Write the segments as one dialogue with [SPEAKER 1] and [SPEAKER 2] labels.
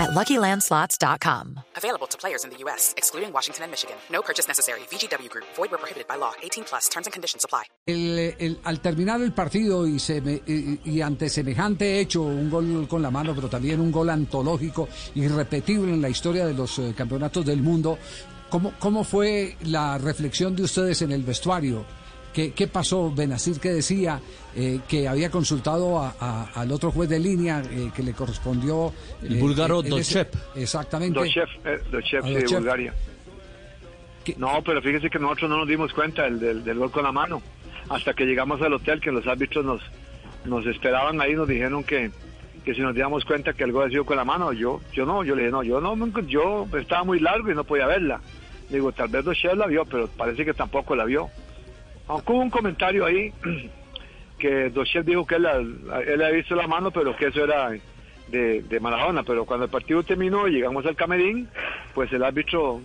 [SPEAKER 1] at LuckyLandSlots.com.
[SPEAKER 2] Available to players in the U.S., excluding Washington and Michigan. No purchase necessary. VGW Group. Void where prohibited by law. 18 plus. Terms and conditions apply.
[SPEAKER 3] El, el- al terminar el partido y, seme- y- y ante semejante hecho, un gol con la mano, pero también un gol antológico, irrepetible en la historia de los eh, campeonatos del mundo, ¿cómo, ¿cómo fue la reflexión de ustedes en el vestuario? ¿Qué, qué pasó? Benazir que decía eh, que había consultado a- a- al otro juez de línea eh, que le correspondió...
[SPEAKER 4] El
[SPEAKER 3] eh,
[SPEAKER 4] búlgaro
[SPEAKER 3] ese-
[SPEAKER 4] Dochev.
[SPEAKER 3] Exactamente.
[SPEAKER 5] Dos chefs, eh, dos chefs
[SPEAKER 3] A
[SPEAKER 5] de
[SPEAKER 3] Dochev.
[SPEAKER 5] Bulgaria.
[SPEAKER 3] ¿Qué-
[SPEAKER 5] No, pero fíjese que nosotros no nos dimos cuenta del, del, del gol con la mano. Hasta que llegamos al hotel, que los árbitros nos, nos esperaban ahí, nos dijeron que, que si nos diéramos cuenta que el gol había sido con la mano. Yo yo no, yo le dije, no, yo no, nunca- yo estaba muy largo y no podía verla. Digo, tal vez Dochev la vio, pero parece que tampoco la vio. Aunque hubo un comentario ahí que Dochev dijo que él, él había visto la mano, pero que eso era de, Maradona. Pero cuando el partido terminó y llegamos al camerín, pues el árbitro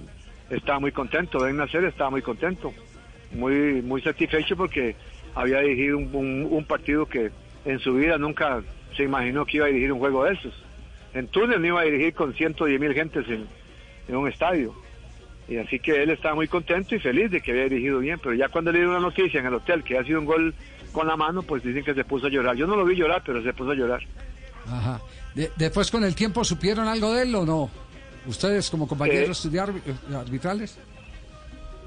[SPEAKER 5] estaba muy contento, Ben Nacer estaba muy contento, muy muy satisfecho porque había dirigido un, partido que en su vida nunca se imaginó que iba a dirigir un juego de esos. En Túnez no iba a dirigir con 110 mil gentes en, en un estadio. Y así que él estaba muy contento y feliz de que había dirigido bien, pero ya cuando le dio una noticia en el hotel que ha sido un gol con la mano, pues dicen que se puso a llorar. Yo no lo vi llorar, pero se puso a llorar.
[SPEAKER 3] Ajá. De- después con el tiempo supieron algo de él o no? ¿Ustedes como compañeros de arbi- eh, arbitrales?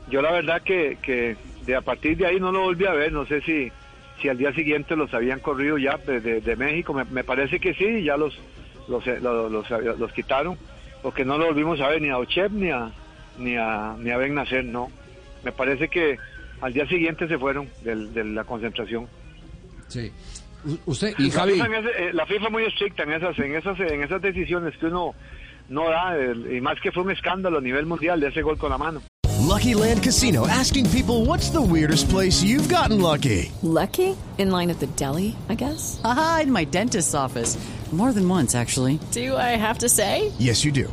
[SPEAKER 5] Yo la verdad que, que de a partir de ahí no lo volví a ver, no sé si, si al día siguiente los habían corrido ya de, de- de México, me, me parece que sí, ya los, los, eh, los, los- los quitaron, porque no lo volvimos a ver ni a Ochev ni a, ni a, ni a Ben Nacer, no. Me parece que al día siguiente se fueron del- de la concentración.
[SPEAKER 3] Sí. Usted y
[SPEAKER 5] La
[SPEAKER 3] Javi.
[SPEAKER 5] FIFA, eh, la FIFA es muy estricta en esas, en esas, en esas decisiones que uno no da, y más que fue un escándalo a nivel mundial de ese gol con la mano.
[SPEAKER 6] Lucky Land Casino asking people what's the weirdest place you've gotten lucky?
[SPEAKER 7] Lucky? In line at the deli, I guess?
[SPEAKER 8] Aha, in my dentist's office. More than once, actually.
[SPEAKER 7] Do I have to say?
[SPEAKER 6] Yes, you do.